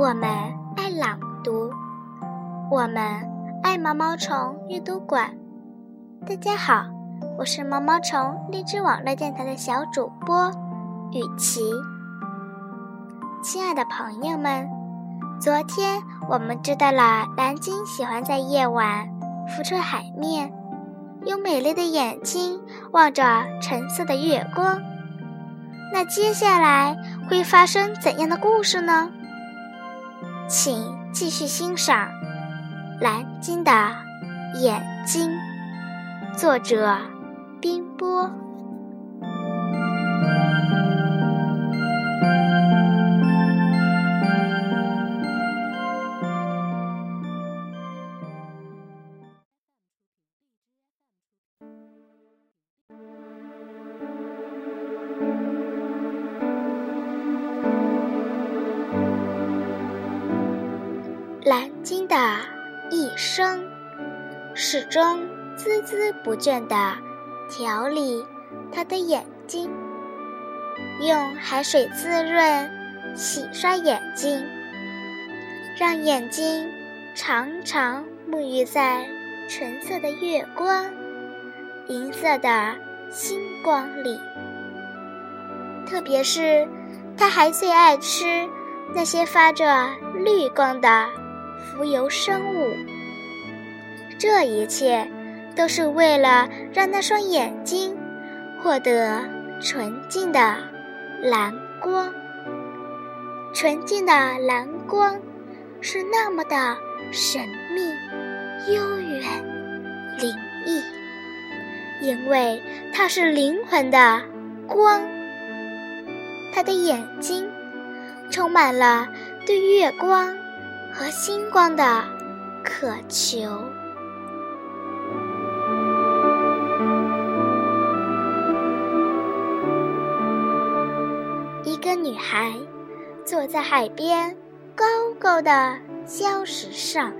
我们爱朗读，我们爱毛毛虫阅读馆，大家好，我是毛毛虫荔枝网络电台的小主播雨琪亲爱的朋友们，昨天我们知道了蓝鲸喜欢在夜晚浮出海面，用美丽的眼睛望着橙色的月光，那接下来会发生怎样的故事呢？请继续欣赏《蓝鲸的眼睛》，作者冰波。金的一生，始终孜孜不倦地调理它的眼睛，用海水滋润、洗刷眼睛，让眼睛常常沐浴在橙色的月光、银色的星光里。特别是，他还最爱吃那些发着绿光的。浮游生物，这一切都是为了让那双眼睛获得纯净的蓝光。纯净的蓝光是那么的神秘、悠远、灵异，因为它是灵魂的光。他的眼睛充满了对月光。和星光的渴求。一个女孩坐在海边高高的礁石上，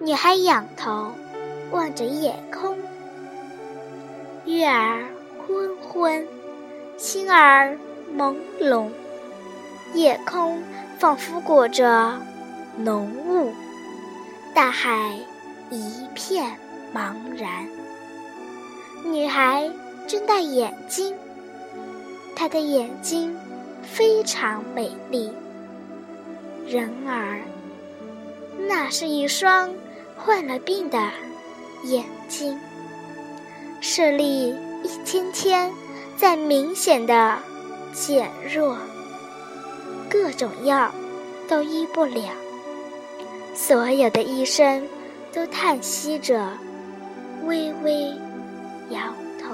女孩仰头望着夜空，月儿昏昏，星儿朦胧，夜空仿佛裹着。浓雾，大海一片茫然。女孩睁大眼睛，她的眼睛非常美丽。然而，那是一双患了病的眼睛，视力一天天在明显的减弱，各种药都医不了。所有的医生都叹息着，微微摇头。